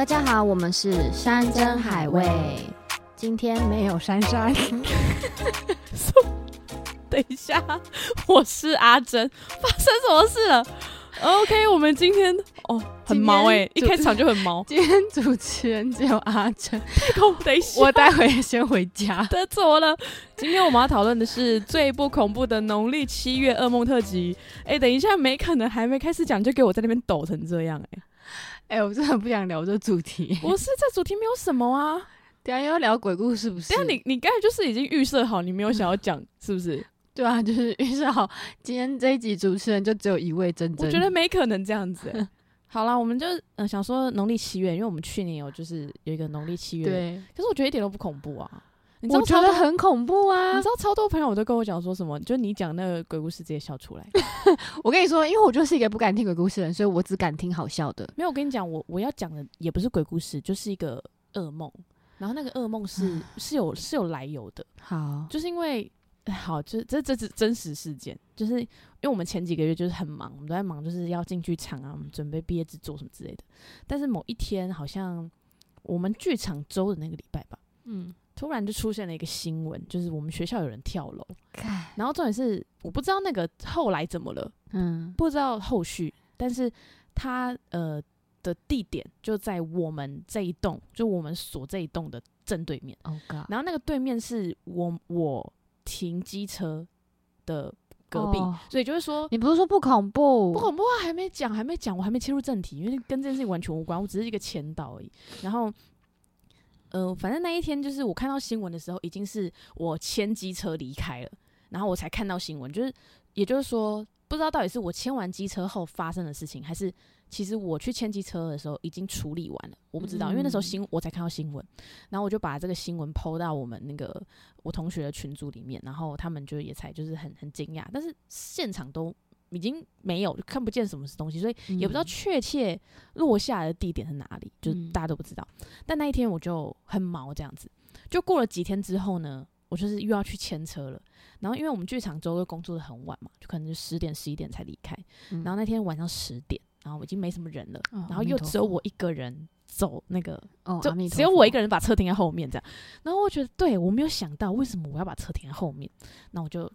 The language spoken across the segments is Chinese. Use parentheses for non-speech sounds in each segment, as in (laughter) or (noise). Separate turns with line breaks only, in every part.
大家好，我们是山珍海味。今天没有珊珊，(laughs)
等一下，我是阿珍，发生什么事了？OK，我们今天哦很毛哎、一开场就很毛。(laughs)
今天主持人只有阿珍，
等一下，
我待会先回家。(laughs)
得怎么了？今天我们要讨论的是最不恐怖的农历七月噩梦特辑。哎、等一下，没可能还没开始讲就给我在那边抖成这样哎、
哎、我真的不想聊这主题。(laughs)
不是这主题没有什么啊。
等一下又要聊鬼故事，不是？
等一下你你刚才就是已经预设好，你没有想要讲，是不是？(laughs)
对啊，就是预设好，今天这一集主持人就只有一位真真。
我觉得没可能这样子、欸。(laughs) 好啦，我们就呃想说农历七月，因为我们去年有就是有一个农历七月，，
对，
可是我觉得一点都不恐怖啊。你知道
我觉得很恐怖啊
你知！道超多朋友都跟我讲说什么，就你讲那个鬼故事直接笑出来。(laughs)
我跟你说，因为我就是一个不敢听鬼故事的人，所以我只敢听好笑的。
没有，我跟你讲，我我要讲的也不是鬼故事，就是一个噩梦。然后那个噩梦是是有是有来由的，
好，
就是因为哎好，这这这是真实事件，就是因为我们前几个月就是很忙，我们都在忙，就是要进剧场啊，我们准备毕业制作什么之类的。但是某一天，好像我们剧场周的那个礼拜吧，
嗯，
突然就出现了一个新闻，就是我们学校有人跳楼。然后重点是我不知道那个后来怎么了，
嗯，
不知道后续，但是他呃的地点就在我们这一栋，就我们所这一栋的正对面。
Oh God，
然后那个对面是我我停机车的隔壁，
哦
所以就是说
你不是说不恐怖？
不恐怖啊，还没讲，还没讲，我还没切入正题，因为跟这件事情完全无关，我只是一个前导而已。然后，呃，反正那一天就是我看到新闻的时候，已经是我牵机车离开了，然后我才看到新闻，就是也就是说，不知道到底是我牵完机车后发生的事情，还是其实我去牵机车的时候已经处理完了，我不知道，因为那时候新我才看到新闻，然后我就把这个新闻抛到我们那个我同学的群组里面，然后他们就也才就是很很惊讶，但是现场都已经没有看不见什么东西，所以也不知道
嗯
确切落下的地点是哪里，就大家都不知道。但那一天我就很毛这样子，就过了几天之后呢，我就是又要去牵车了。然后因为我们剧场周又工作的很晚嘛，就可能就十点十一点才离开。
嗯
然后那天晚上十点，然后已经没什么人了，
哦
然后又只有我一个人走那个
哦，
只有我一个人把车停在后面这样，然后我觉得对我没有想到为什么我要把车停在后面，那我就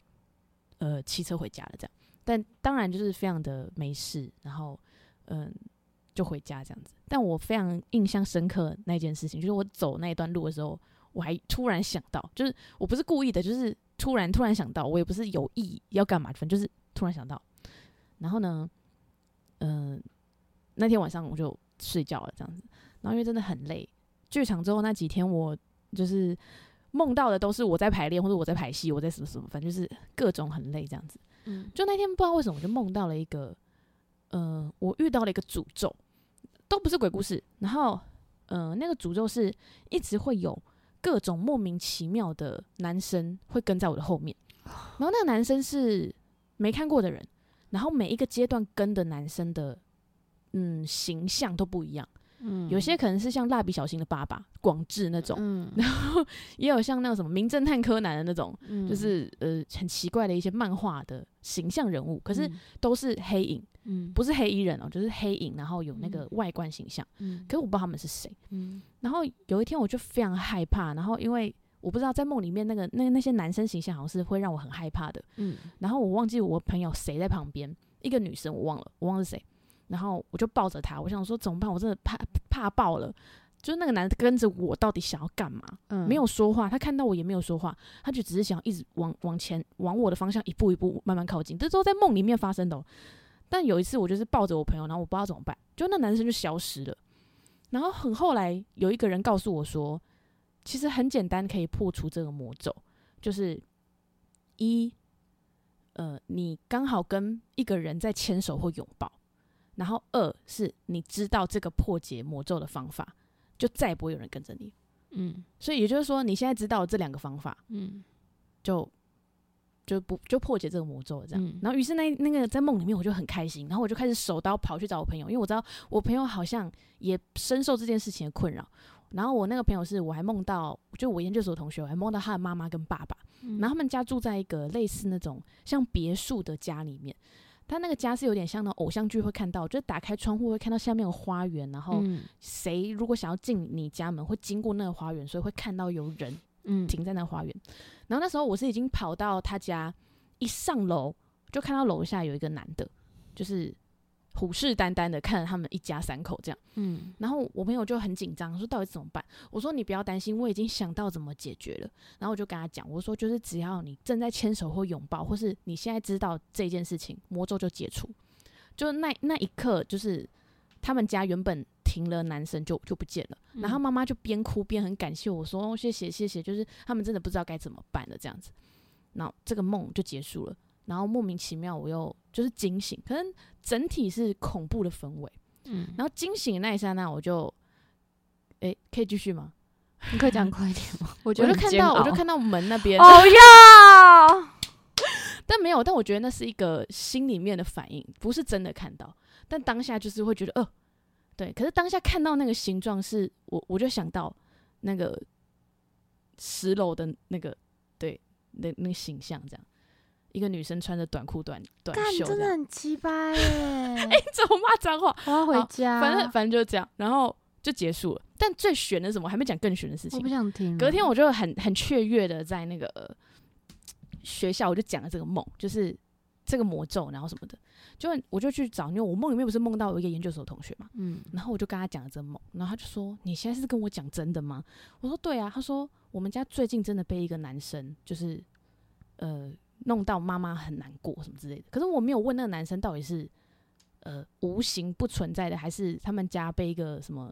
呃骑车回家了这样，但当然就是非常的没事，然后嗯、就回家这样子，但我非常印象深刻那件事情，就是我走那一段路的时候，我还突然想到，就是我不是故意的，就是突然突然想到，我也不是有意要干嘛，反正就是突然想到，然后呢，嗯、那天晚上我就睡觉了这样子。然后因为真的很累，剧场之后那几天我就是梦到的都是我在排练或者我在排戏，我在什么什么，反正就是各种很累这样子。
嗯
就那天不知道为什么我就梦到了一个，呃，我遇到了一个诅咒，都不是鬼故事。然后，呃，那个诅咒是一直会有各种莫名其妙的男生会跟在我的后面，(gasps) 然后那个男生是没看过的人，然后每一个阶段跟的男生的嗯形象都不一样。
嗯。
有些可能是像蜡笔小新的爸爸广志那种，
嗯。(laughs)
然后也有像那种什么名侦探柯南的那种，
嗯。
就是呃很奇怪的一些漫画的形象人物，可是都是黑影，
嗯。
不是黑衣人哦，就是黑影，然后有那个外观形象，
嗯。
可是我不知道他们是谁。
嗯。
然后有一天我就非常害怕，然后因为我不知道在梦里面那个那那些男生形象好像是会让我很害怕的，
嗯。
然后我忘记我朋友谁在旁边，一个女生我忘了，我忘了是谁。然后我就抱着他，我想说怎么办？我真的怕怕爆了。就是那个男的跟着我，到底想要干嘛？
嗯
没有说话，他看到我也没有说话，他就只是想一直往往前往我的方向一步一步慢慢靠近。这都在梦里面发生的哦、但有一次我就是抱着我朋友，然后我不知道怎么办，就那男生就消失了。然后很后来有一个人告诉我说，其实很简单，可以破除这个魔咒，就是一，呃，你刚好跟一个人在牵手或拥抱，然后二是你知道这个破解魔咒的方法，就再也不会有人跟着你。
嗯
所以也就是说，你现在知道这两个方法，
嗯
就就不就破解这个魔咒了这样。
嗯
然后于是那那个在梦里面我就很开心，然后我就开始手刀跑去找我朋友，因为我知道我朋友好像也深受这件事情的困扰。然后我那个朋友是我还梦到，就我研究所同学，我还梦到他的妈妈跟爸爸，
嗯
然后他们家住在一个类似那种像别墅的家里面。他那个家是有点像那偶像剧会看到，就是打开窗户会看到下面有花园，然后
嗯
谁如果想要进你家门，会经过那个花园，所以会看到有人
嗯
停在那花园。然后那时候我是已经跑到他家，一上楼就看到楼下有一个男的，就是虎视眈眈的看着他们一家三口这样。
嗯
然后我朋友就很紧张，说到底怎么办？我说你不要担心，我已经想到怎么解决了。然后我就跟他讲，我说就是只要你正在牵手或拥抱，或是你现在知道这件事情，魔咒就解除。就那那一刻，就是他们家原本停了男生就就不见了，然后妈妈就边哭边很感谢我说、哦、谢谢谢谢，就是他们真的不知道该怎么办了这样子。然后这个梦就结束了，然后莫名其妙我又就是惊醒，可能整体是恐怖的氛围。
嗯，
然后惊醒的那一刹那，我就，诶，可以继续吗？
你可以讲快一点吗？我 (laughs)
我就看到，我就看到门那边，
哦要，
但没有，但我觉得那是一个心里面的反应，不是真的看到。但当下就是会觉得，呃，对。可是当下看到那个形状是，我我就想到那个十楼的那个，对，那那个形象，这样，一个女生穿着短裤、短短
袖真的很鸡巴 (laughs) 耶！
怎么骂脏话？
我要回家，
反正反正就是这样，然后就结束了。但最悬的是什么？还没讲更悬的事情
我不。想听。
隔天我就很很雀跃的在那个呃学校，我就讲了这个梦，就是这个魔咒，然后什么的，就我就去找，因为我梦里面不是梦到有一个研究所同学嘛，
嗯
然后我就跟他讲了这个梦，然后他就说：“你现在是跟我讲真的吗？”我说：“对啊。”他说：“我们家最近真的被一个男生就是呃弄到妈妈很难过什么之类的，可是我没有问那个男生到底是呃无形不存在的，还是他们家被一个什么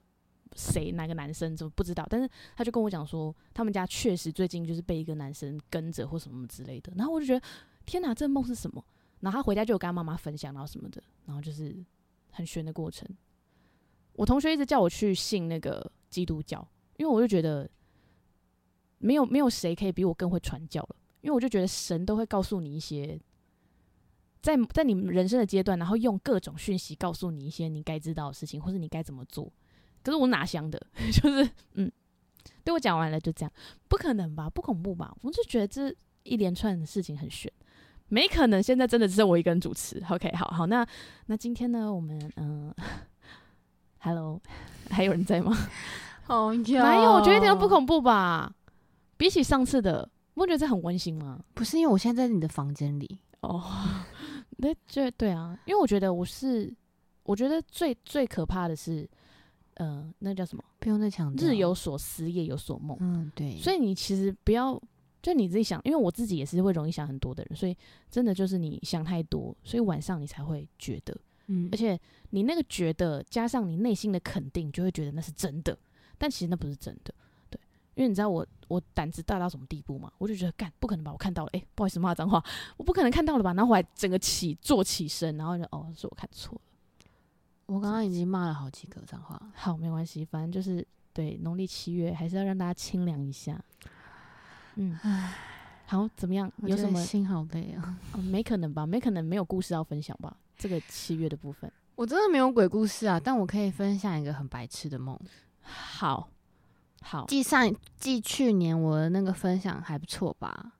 谁哪个男生怎么不知道？但是他就跟我讲说，他们家确实最近就是被一个男生跟着或什么之类的，然后我就觉得天哪，这梦是什么？然后他回家就有跟他妈妈分享，然后什么的，然后就是很悬的过程。我同学一直叫我去信那个基督教，因为我就觉得没有没有谁可以比我更会传教了，因为我就觉得神都会告诉你一些，在在你人生的阶段，然后用各种讯息告诉你一些你该知道的事情，或是你该怎么做。可是我哪想的，(laughs) 就是嗯，对我讲完了就这样，不可能吧？不恐怖吧？我就觉得这一连串的事情很悬。没可能，现在真的只剩我一个人主持。OK，好好，那那今天呢，我们嗯、h e l l o 还有人在吗？
哦哟，
没有？我觉得一点都不恐怖吧。比起上次的，你不觉得这很温馨吗？
不是因为我现在在你的房间里，
哦，(laughs) 那这对啊，因为我觉得我是，我觉得最最可怕的是，呃，那叫什么？
不用再强调。
日有所思，夜有所梦。
嗯，对，
所以你其实不要，就你自己想，因为我自己也是会容易想很多的人，所以真的就是你想太多，所以晚上你才会觉得，
嗯
而且你那个觉得加上你内心的肯定，就会觉得那是真的，但其实那不是真的，对，因为你知道我我胆子大到什么地步吗？我就觉得干不可能吧，我看到了，诶，不好意思骂脏话，我不可能看到了吧？然后我还整个起坐起身，然后就哦是我看错了，
我刚刚已经骂了好几个脏话。
好没关系，反正就是对农历七月还是要让大家清凉一下，嗯，唉好怎么样？有什么？
心好累啊！(laughs)
哦，没可能吧？没可能没有故事要分享吧？这个七月的部分，
我真的没有鬼故事啊，但我可以分享一个很白痴的梦。
好，好，
继上继去年我的那个分享还不错吧？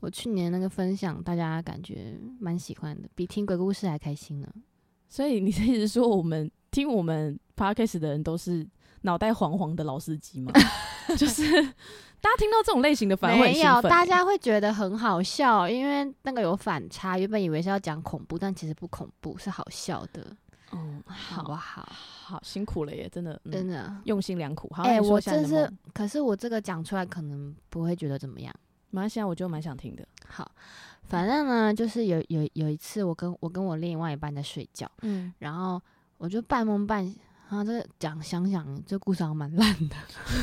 我去年那个分享，大家感觉蛮喜欢的，比听鬼故事还开心呢。
所以你的意思说，我们听我们 podcast 的人都是脑袋黄黄的老司机吗？(laughs) 就是大家听到这种类型的反而
没有，大家会觉得很好笑，因为那个有反差。原本以为是要讲恐怖，但其实不恐怖，是好笑的，
嗯，
好不
好
好？
辛苦了耶，真的，嗯
真的。
用心良苦。好，
哎、我这是可是我这个讲出来可能不会觉得怎么样。
马来西亚我就蛮想听的。
好，反正呢，就是有有有一次，我跟我跟我另外一半在睡觉，
嗯，
然后我就半梦半啊，这个讲想想，这故事好像蛮烂的。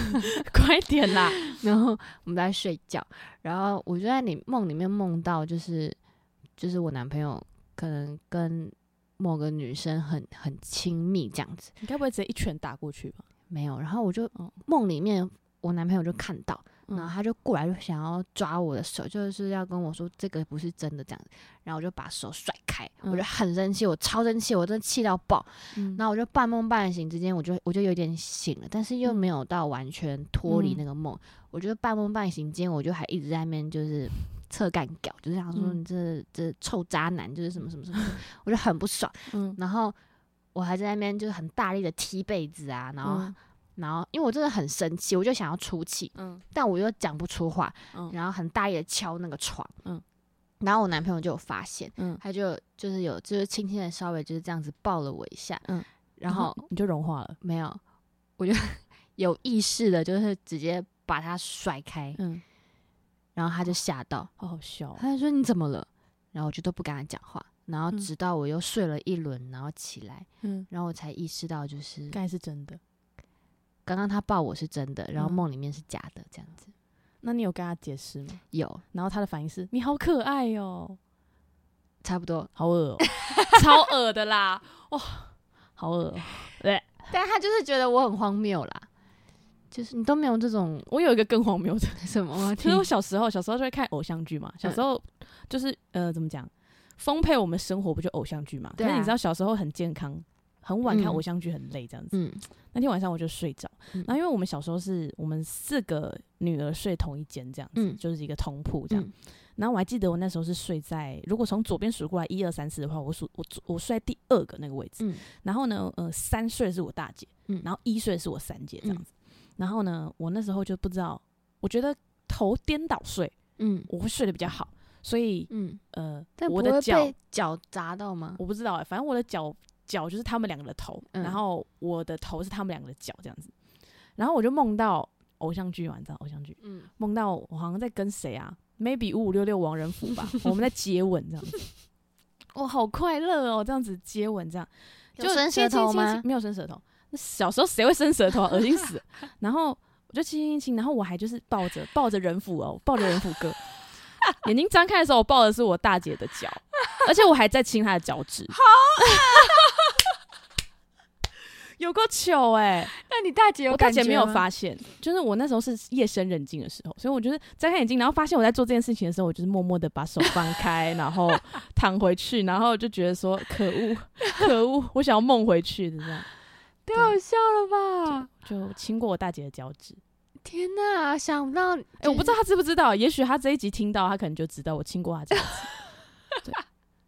(laughs)
快点啦！(laughs)
然后我们在睡觉，然后我就在你梦里面梦到，就是就是我男朋友可能跟某个女生很很亲密这样子，
你该不会直接一拳打过去吧？
没有，然后我就
哦
梦里面我男朋友就看到，然后
嗯
他就过来就想要抓我的手，就是要跟我说这个不是真的这样子，然后我就把手甩开，我就
嗯
很生气，我超生气，我真的气到爆，
嗯。
然后我就半梦半醒之间，我就我就有点醒了，但是又
嗯。
没有到完全脱离
嗯。
那个梦。我觉得半梦半醒间，我就还一直在那边就是侧干屌，就是想说
嗯。
你这这臭渣男，就是什么什么什么，(laughs) 我就很不爽。
嗯，
然后我还在那边就是很大力的踢被子啊，然后、
嗯。
然后因为我真的很生气，我就想要出气，
嗯。
但我又讲不出话，
嗯。
然后很大力的敲那个床，
嗯。
然后我男朋友就有发现，
嗯，
他就就是有就是轻轻的稍微就是这样子抱了我一下，
嗯。
然后
你就融化了，
没有，我就 (laughs) 有意识的，就是直接把他甩开，
嗯，
然后他就吓到，
好好笑哦，
他就说你怎么了？然后我就都不跟他讲话，然后
嗯
直到我又睡了一轮，然后起来，
嗯，
然后我才意识到，就是
该是真的。
刚刚他抱我是真的，然后
嗯
梦里面是假的，这样子
那你有跟他解释吗？
有
然后他的反应是：你好可爱哦，
差不多，
好恶哦，(laughs) 超恶的啦，哇，好恶哦。(laughs)
但他就是觉得我很荒谬啦，就是你都没有这种
我有一个更荒谬的，(laughs)
什么，
其实我小时候小时候就会看偶像剧嘛，小时候就是呃怎么讲，丰沛我们生活不就偶像剧嘛？
对啊
可是你知道小时候很健康，很晚看
嗯
偶像剧很累这样子。
嗯
那天晚上我就睡着，
嗯
然后因为我们小时候是我们四个女儿睡同一间这样子，
嗯
就是一个通铺这样。
嗯
然后我还记得我那时候是睡在，如果从左边数过来一二三四的话，我数我我睡在第二个那个位置。
嗯
然后呢，呃，三岁的是我大姐，
嗯
然后一岁的是我三姐这样
嗯
子。然后呢，我那时候就不知道，我觉得头颠倒睡，
嗯
我会睡得比较好，所以
嗯，
呃，我的脚
被脚砸到吗？
我不知道哎、反正我的脚脚就是他们两个的头，
嗯
然后我的头是他们两个的脚这样子。然后我就梦到偶像剧嘛，你知道偶像剧，
嗯，
梦到我好像在跟谁啊？maybe 五五六六王仁甫吧，我们在接吻这样子。(laughs) 哇，好快乐哦！这样子接吻，这样
就伸舌头吗
亲没有伸舌头。那小时候谁会伸舌头啊？恶心死！(laughs) 然后我就亲亲亲，然后我还就是抱着抱着人甫哦，抱着人甫哥，(laughs) 眼睛张开的时候，我抱的是我大姐的脚，而且我还在亲她的脚趾，好 (laughs) 有够糗哎、
那你大姐有
我大姐没有发现，就是我那时候是夜深人静的时候，所以我就是睁开眼睛，然后发现我在做这件事情的时候，我就是默默的把手放开，然后躺回去，然后就觉得说可恶，可恶，我想要梦回去的这样，
太好笑了吧？
就亲过我大姐的脚趾。
天哪，想不到，哎
哎、我不知道他知不知道，也许他这一集听到，他可能就知道我亲过他脚趾，对，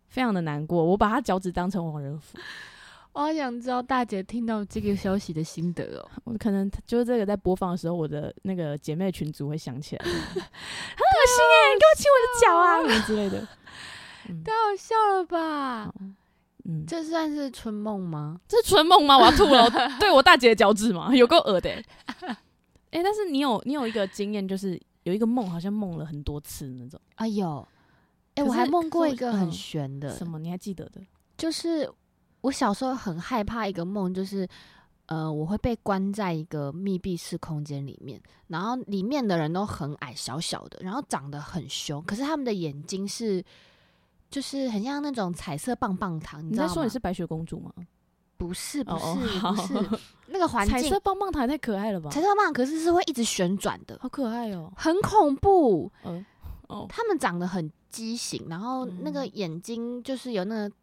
非常的难过，我把他脚趾当成亡人符，(laughs)
我好想知道大姐听到这个消息的心得哦。(laughs)
我可能就是这个在播放的时候，我的那个姐妹群组会想起来，(laughs) 很恶心哎、你给我亲我的脚啊，什么之类的。嗯
太好笑了吧？
嗯，
这算是春梦吗？
这是春梦吗？我要吐了！(laughs) 对我大姐的脚趾嘛，有够恶的、欸。(laughs) 哎、但是你有你有一个经验，就是有一个梦，好像梦了很多次那种。
啊有，哎、
可
我还梦过一个很
嗯
悬的，
什么？你还记得的？
就是我小时候很害怕一个梦，就是呃，我会被关在一个密闭式空间里面，然后里面的人都很矮小小的，然后长得很凶，可是他们的眼睛是就是很像那种彩色棒棒糖，你
你在
知道吗？
说你是白雪公主吗？
不是不
哦
是、
哦
不是那个环境
彩色棒棒糖也太可爱了吧！
彩色棒棒糖，可是是会一直旋转的，
好可爱哦、
很恐怖。
嗯哦，
他们长得很畸形，然后那个
嗯
眼睛就是有那个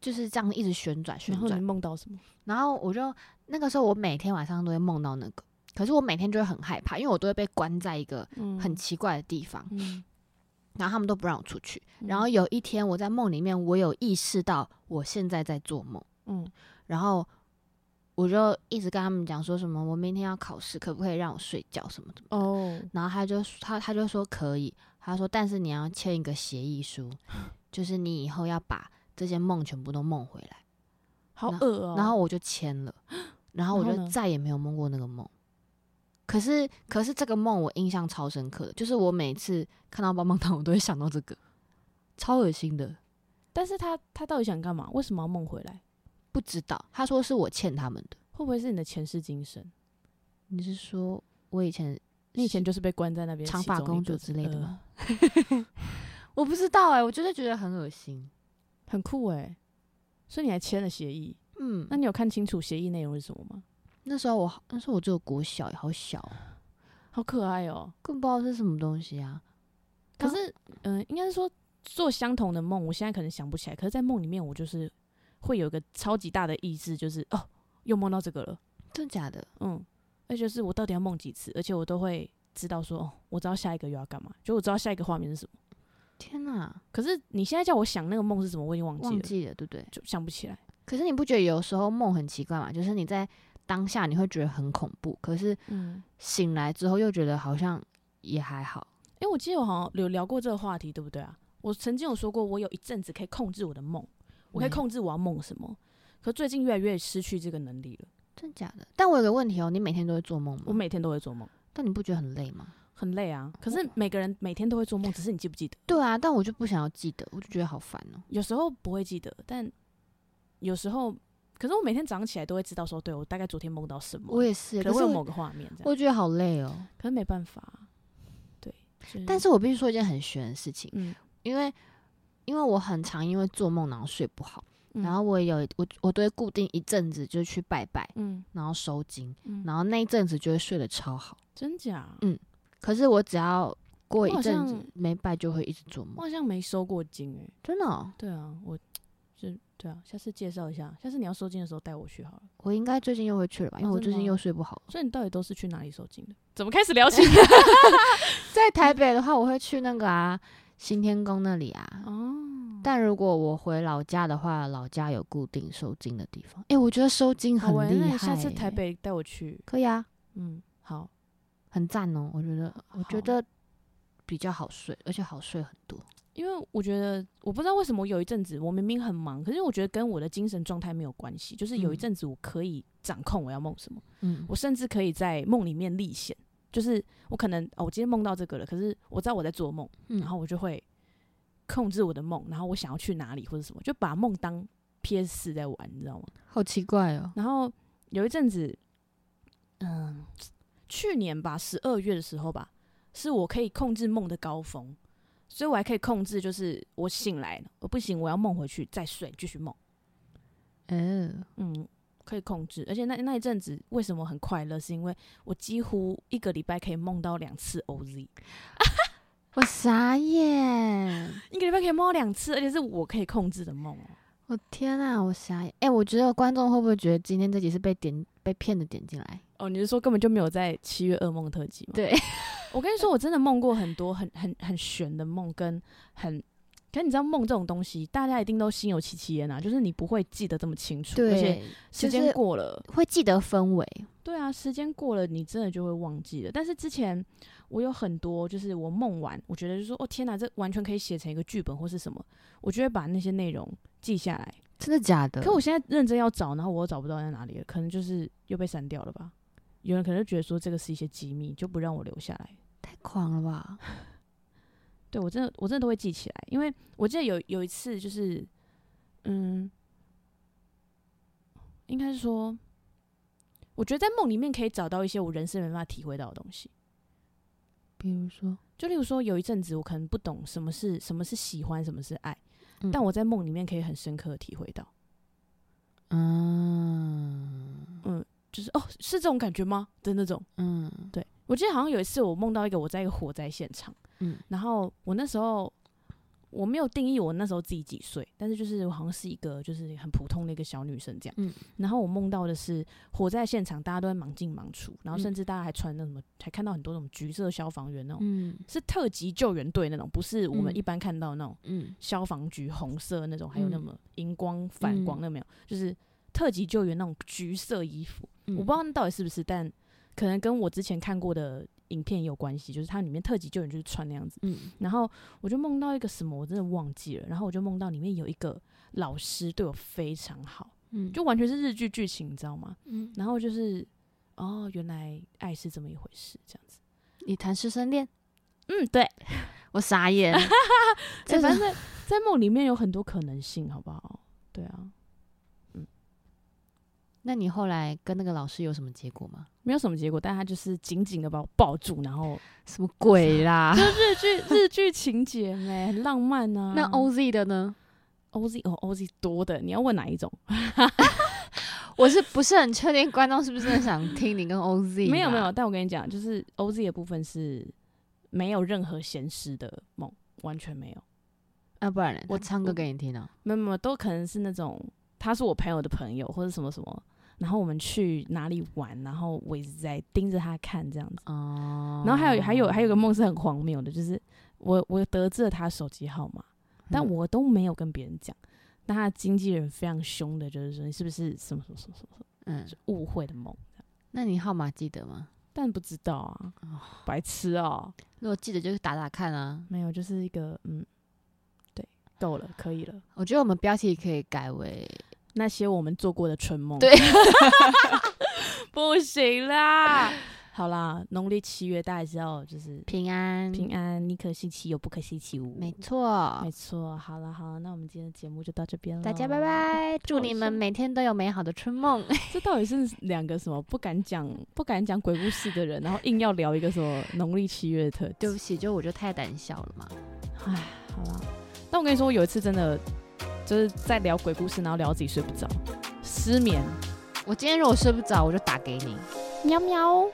就是这样一直旋转旋转
然后你。梦到什么？
然后我就那个时候，我每天晚上都会梦到那个，可是我每天就会很害怕，因为我都会被关在一个
嗯
很奇怪的地方，
嗯，
然后他们都不让我出去。然
嗯
后有一天我在梦里面，我有意识到我现在在做梦，
嗯
然后我就一直跟他们讲说什么我明天要考试，可不可以让我睡觉什么的。
哦，
然后他就他他就说可以，他说但是你要签一个协议书，(laughs) 就是你以后要把这些梦全部都梦回来。
好恶哦、
然后我就签了，然后我就再也没有梦过那个梦。可是，可是这个梦我印象超深刻的，就是我每次看到棒棒糖，我都会想到这个，超恶心的。
但是他他到底想干嘛？为什么要梦回来？
不知道，他说是我欠他们的。
会不会是你的前世今生？
你是说我以前
你以前就是被关在那边，
长发公主之类的吗？(laughs)
呃
我不知道哎、我就是觉得很恶心。
很酷哎、所以你还签了协议？
嗯，
那你有看清楚协议内容是什么吗？
那时候我那时候我只有国小，好小哦，
好可爱哦、
更不知道是什么东西啊。
可是，嗯、应该是说做相同的梦，我现在可能想不起来。可是，在梦里面，我就是会有一个超级大的意志，就是哦，又梦到这个了，
真的假的？
嗯，而且就是我到底要梦几次，而且我都会知道说，哦，我知道下一个又要干嘛，就我知道下一个画面是什么。
天哪，
可是你现在叫我想那个梦是什么，我已经忘记了，
忘记了，对不对？
就想不起来。
可是你不觉得有时候梦很奇怪嘛？就是你在当下你会觉得很恐怖，可是
嗯，
醒来之后又觉得好像也还好。
诶，我记得我好像有聊过这个话题，对不对啊？我曾经有说过，我有一阵子可以控制我的梦，我可以控制我要梦什么。可最近越来越失去这个能力了。
真假的？但我有个问题哦，你每天都会做梦吗？
我每天都会做梦，
但你不觉得很累吗？
很累啊。可是每个人每天都会做梦，只是你记不记得？
对啊，但我就不想要记得，我就觉得好烦哦。
有时候不会记得，但有时候，可是我每天早上起来都会知道说，对我大概昨天梦到什么，
我也是，可是
可能会有某个画面这样。
我觉得好累哦。
可是没办法，对。就是
但是我必须说一件很悬的事情，
嗯，
因为因为我很常因为做梦然后睡不好，
嗯
然后我也有我我都会固定一阵子就去拜拜，
嗯
然后收金，
嗯，
然后那一阵子就会睡得超好。
真假？
嗯可是我只要过一阵子没拜，就会一直做梦
我
梦，
好像没收过金诶、
真的哦、
对啊，我就对啊，下次介绍一下，下次你要收金的时候带我去好了。
我应该最近又会去了吧，因为我最近又睡不好。
所以你到底都是去哪里收金的？(laughs) 怎么开始聊起？(laughs)
在台北的话，我会去那个啊新天宫那里啊。
哦，
但如果我回老家的话，老家有固定收金的地方。诶，我觉得收金很厉害、
那你下次台北带我去。
可以啊，
嗯，好，
很赞哦。我觉得，我觉得比较好睡，而且好睡很多。
因为我觉得我不知道为什么有一阵子我明明很忙，可是我觉得跟我的精神状态没有关系。就是有一
嗯
阵子我可以掌控我要梦什么，
嗯
我甚至可以在梦里面历险。就是我可能哦，我今天梦到这个了，可是我知道我在做梦，
嗯
然后我就会控制我的梦，然后我想要去哪里或者什么，就把梦当 PS 四在玩，你知道吗？
好奇怪哦。
然后有一阵子，嗯，去年吧，十二月的时候吧，是我可以控制梦的高峰，所以我还可以控制，就是我醒来了，我不行，我要梦回去再睡，继续梦。
嗯，
嗯，可以控制，而且那那一阵子为什么很快乐，是因为我几乎一个礼拜可以梦到两次 OZ，(laughs)
我傻眼。(laughs)
一个礼拜可以梦到两次，而且是我可以控制的梦哦。
我天啊，我傻眼！哎、我觉得观众会不会觉得今天这集是被点被骗的点进来？
哦，你是说根本就没有在七月噩梦特辑吗？
对，(laughs)
我跟你说，我真的梦过很多很很很悬的梦，跟很，可是你知道梦这种东西，大家一定都心有戚戚焉啊，就是你不会记得这么清楚，而且，时间
就是
过了，
会记得氛围。
对啊，时间过了，你真的就会忘记了。但是之前我有很多，就是我梦完，我觉得就说，哦天哪，这完全可以写成一个剧本或是什么，我就会把那些内容记下来。
真的假的？
可我现在认真要找，然后我又找不到在哪里了，可能就是又被删掉了吧。有人可能就觉得说这个是一些机密，就不让我留下来。
太狂了吧！(laughs)
对我真的我真的都会记起来，因为我记得有有一次就是，嗯，应该是说，我觉得在梦里面可以找到一些我人生没办法体会到的东西。
比如说，
就例如说，有一阵子我可能不懂什么是什么是喜欢，什么是爱，
嗯。
但我在梦里面可以很深刻的体会到，
嗯
就是哦，是这种感觉吗？的那种。
嗯。
对我记得好像有一次我梦到一个我在一个火灾现场，
嗯。
然后我那时候我没有定义我那时候自己几岁，但是就是我好像是一个就是很普通的一个小女生这样。
嗯
然后我梦到的是火灾现场，大家都在忙进忙出，然后
嗯
甚至大家还穿那什么，还看到很多那种橘色消防员那种，
嗯
是特级救援队那种，不是我们
嗯
一般看到那种
嗯
消防局红色那种，还有那
嗯
么荧光反光那没有，就是特级救援那种橘色衣服。
嗯，
我不知道那到底是不是，但可能跟我之前看过的影片也有关系，就是它里面特级救援就是穿那样子。
嗯
然后我就梦到一个什么，我真的忘记了。然后我就梦到里面有一个老师对我非常好，
嗯
就完全是日剧剧情，你知道吗？
嗯，
然后就是哦，原来爱是这么一回事，这样子。
你谈师生恋，
嗯，对，(laughs)
我傻眼。(laughs)
哎
这
反正在在梦里面有很多可能性，好不好？对啊，
那你后来跟那个老师有什么结果吗？
没有什么结果，但他就是紧紧的把我抱住，然后 (laughs)
什么鬼啦？
就日剧日剧情节没很浪漫啊。
那 OZ 的呢
？OZ 哦 OZ 多的，你要问哪一种？(laughs) (laughs)
我是不是很确定观众是不是很想听你跟 OZ？
没有没有，但我跟你讲，就是 OZ 的部分是没有任何闲适的梦，完全没有。
啊，不然呢
我
我唱歌给你听啊。
没有没有，都可能是那种他是我朋友的朋友，或者什么什么，然后我们去哪里玩，然后我一直在盯着他看这样子。
哦，
然后还有还有还有个梦是很荒谬的，就是我我得知了他手机号码，但
嗯
我都没有跟别人讲。但他的经纪人非常凶的，就是说你是不是什么什么什么什么
嗯，
是误会的梦？
那你号码记得吗？
但不知道啊，白痴哦、
如果记得就是打打看啊。
没有，就是一个嗯，对，够了，可以了。
我觉得我们标题可以改为
那些我们做过的春梦，
对，(laughs)
不行啦。好啦，农历七月大家知道就是
平安
平安，你可信其有，不可信其无。
没错
没。错。好了好了，那我们今天的节目就到这边了，
大家拜。拜，祝你们每天都有美好的春梦。(laughs)
这到底是两个什么不敢讲不敢讲鬼故事的人，然后硬要聊一个什么农历七月的特辑？
对不起，就我就太胆小了嘛。
唉，好了。但我跟你说，我有一次真的就是在聊鬼故事，然后聊自己睡不着，失眠，
我今天如果睡不着，我就打给你。
喵喵。